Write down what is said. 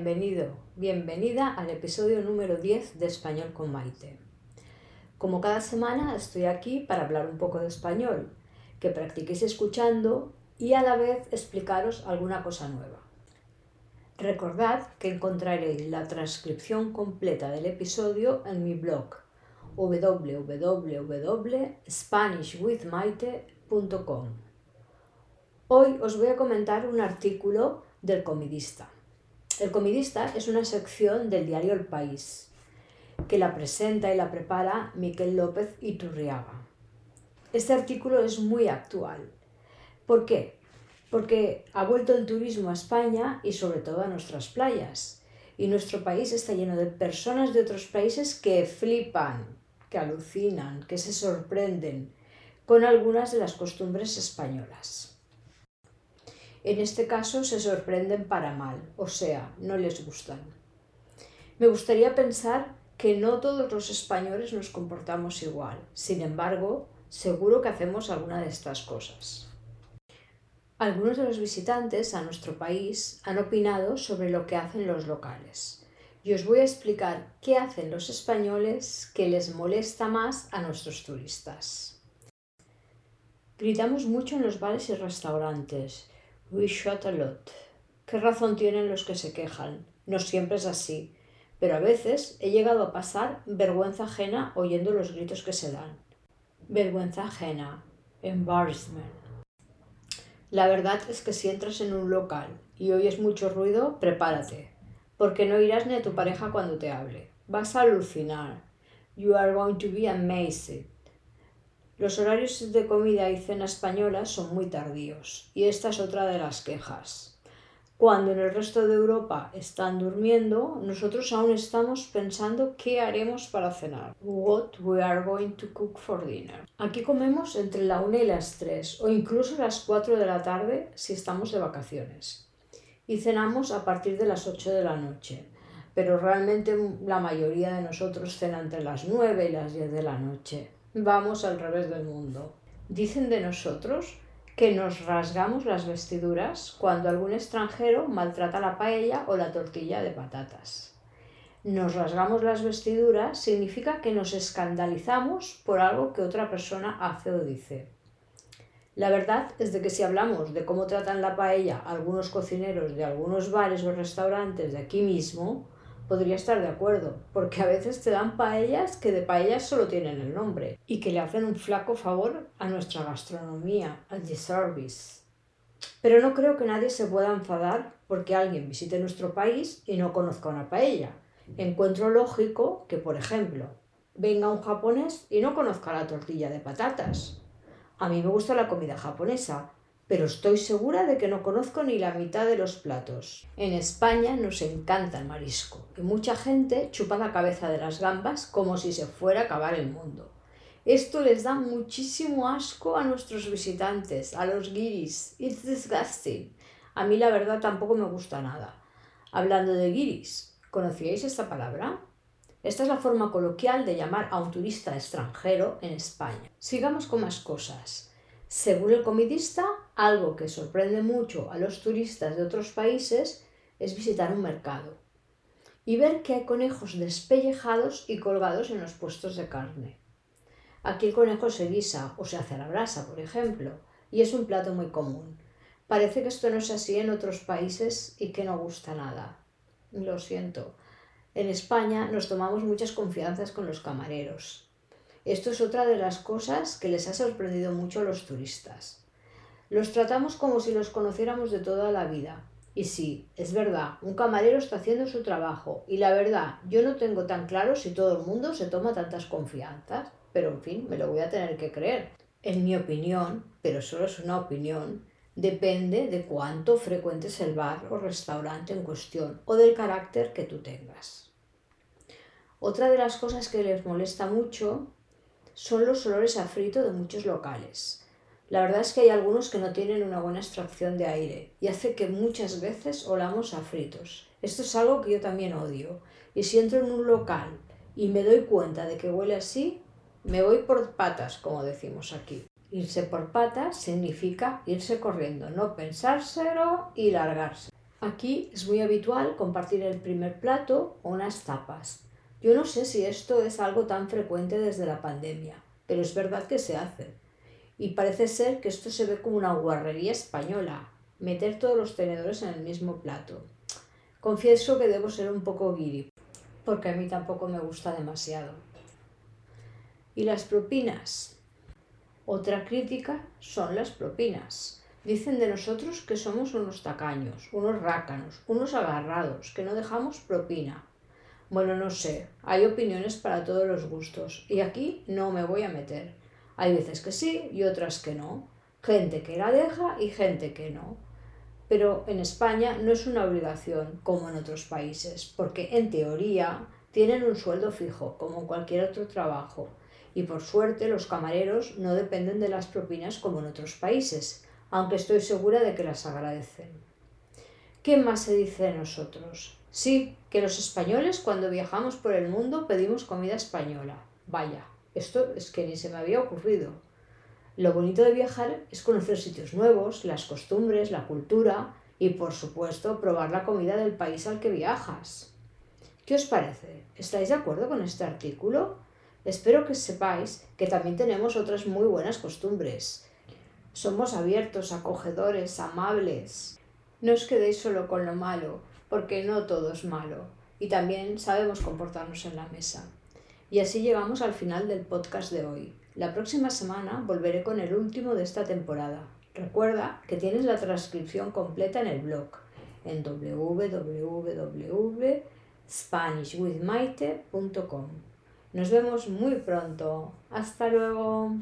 Bienvenido, bienvenida al episodio número 10 de Español con Maite. Como cada semana estoy aquí para hablar un poco de español, que practiquéis escuchando y a la vez explicaros alguna cosa nueva. Recordad que encontraréis la transcripción completa del episodio en mi blog www.spanishwithmaite.com. Hoy os voy a comentar un artículo del comidista. El comidista es una sección del diario El País, que la presenta y la prepara Miquel López Iturriaga. Este artículo es muy actual. ¿Por qué? Porque ha vuelto el turismo a España y sobre todo a nuestras playas. Y nuestro país está lleno de personas de otros países que flipan, que alucinan, que se sorprenden con algunas de las costumbres españolas. En este caso se sorprenden para mal, o sea, no les gustan. Me gustaría pensar que no todos los españoles nos comportamos igual. Sin embargo, seguro que hacemos alguna de estas cosas. Algunos de los visitantes a nuestro país han opinado sobre lo que hacen los locales. Y os voy a explicar qué hacen los españoles que les molesta más a nuestros turistas. Gritamos mucho en los bares y restaurantes We shot a lot. ¿Qué razón tienen los que se quejan? No siempre es así, pero a veces he llegado a pasar vergüenza ajena oyendo los gritos que se dan. Vergüenza ajena. Embarrassment. La verdad es que si entras en un local y oyes mucho ruido, prepárate, porque no irás ni a tu pareja cuando te hable. Vas a alucinar. You are going to be amazed. Los horarios de comida y cena española son muy tardíos y esta es otra de las quejas. Cuando en el resto de Europa están durmiendo, nosotros aún estamos pensando qué haremos para cenar. What we are going to cook for dinner. Aquí comemos entre la 1 y las 3 o incluso las 4 de la tarde si estamos de vacaciones. Y cenamos a partir de las 8 de la noche. Pero realmente la mayoría de nosotros cena entre las 9 y las 10 de la noche vamos al revés del mundo. Dicen de nosotros que nos rasgamos las vestiduras cuando algún extranjero maltrata la paella o la tortilla de patatas. Nos rasgamos las vestiduras significa que nos escandalizamos por algo que otra persona hace o dice. La verdad es de que si hablamos de cómo tratan la paella algunos cocineros de algunos bares o restaurantes de aquí mismo, podría estar de acuerdo, porque a veces te dan paellas que de paellas solo tienen el nombre y que le hacen un flaco favor a nuestra gastronomía, al service. Pero no creo que nadie se pueda enfadar porque alguien visite nuestro país y no conozca una paella. Encuentro lógico que, por ejemplo, venga un japonés y no conozca la tortilla de patatas. A mí me gusta la comida japonesa, pero estoy segura de que no conozco ni la mitad de los platos. En España nos encanta el marisco y mucha gente chupa la cabeza de las gambas como si se fuera a acabar el mundo. Esto les da muchísimo asco a nuestros visitantes, a los guiris. It's disgusting. A mí la verdad tampoco me gusta nada. Hablando de guiris, ¿conocíais esta palabra? Esta es la forma coloquial de llamar a un turista extranjero en España. Sigamos con más cosas. Según el comidista, algo que sorprende mucho a los turistas de otros países es visitar un mercado y ver que hay conejos despellejados y colgados en los puestos de carne. Aquí el conejo se guisa o se hace a la brasa, por ejemplo, y es un plato muy común. Parece que esto no es así en otros países y que no gusta nada. Lo siento. En España nos tomamos muchas confianzas con los camareros esto es otra de las cosas que les ha sorprendido mucho a los turistas. Los tratamos como si los conociéramos de toda la vida. Y sí, es verdad, un camarero está haciendo su trabajo y la verdad, yo no tengo tan claro si todo el mundo se toma tantas confianzas, pero en fin, me lo voy a tener que creer. En mi opinión, pero solo es una opinión, depende de cuánto frecuentes el bar o restaurante en cuestión o del carácter que tú tengas. Otra de las cosas que les molesta mucho son los olores a frito de muchos locales. La verdad es que hay algunos que no tienen una buena extracción de aire y hace que muchas veces olamos a fritos. Esto es algo que yo también odio. Y si entro en un local y me doy cuenta de que huele así, me voy por patas, como decimos aquí. Irse por patas significa irse corriendo, no pensárselo y largarse. Aquí es muy habitual compartir el primer plato o unas tapas. Yo no sé si esto es algo tan frecuente desde la pandemia, pero es verdad que se hace. Y parece ser que esto se ve como una guarrería española, meter todos los tenedores en el mismo plato. Confieso que debo ser un poco guiri, porque a mí tampoco me gusta demasiado. ¿Y las propinas? Otra crítica son las propinas. Dicen de nosotros que somos unos tacaños, unos rácanos, unos agarrados, que no dejamos propina. Bueno, no sé, hay opiniones para todos los gustos y aquí no me voy a meter. Hay veces que sí y otras que no. Gente que la deja y gente que no. Pero en España no es una obligación como en otros países, porque en teoría tienen un sueldo fijo, como en cualquier otro trabajo. Y por suerte los camareros no dependen de las propinas como en otros países, aunque estoy segura de que las agradecen. ¿Qué más se dice de nosotros? Sí, que los españoles cuando viajamos por el mundo pedimos comida española. Vaya, esto es que ni se me había ocurrido. Lo bonito de viajar es conocer sitios nuevos, las costumbres, la cultura y por supuesto probar la comida del país al que viajas. ¿Qué os parece? ¿Estáis de acuerdo con este artículo? Espero que sepáis que también tenemos otras muy buenas costumbres somos abiertos, acogedores, amables. No os quedéis solo con lo malo, porque no todo es malo. Y también sabemos comportarnos en la mesa. Y así llegamos al final del podcast de hoy. La próxima semana volveré con el último de esta temporada. Recuerda que tienes la transcripción completa en el blog en www.spanishwithmaite.com. Nos vemos muy pronto. Hasta luego.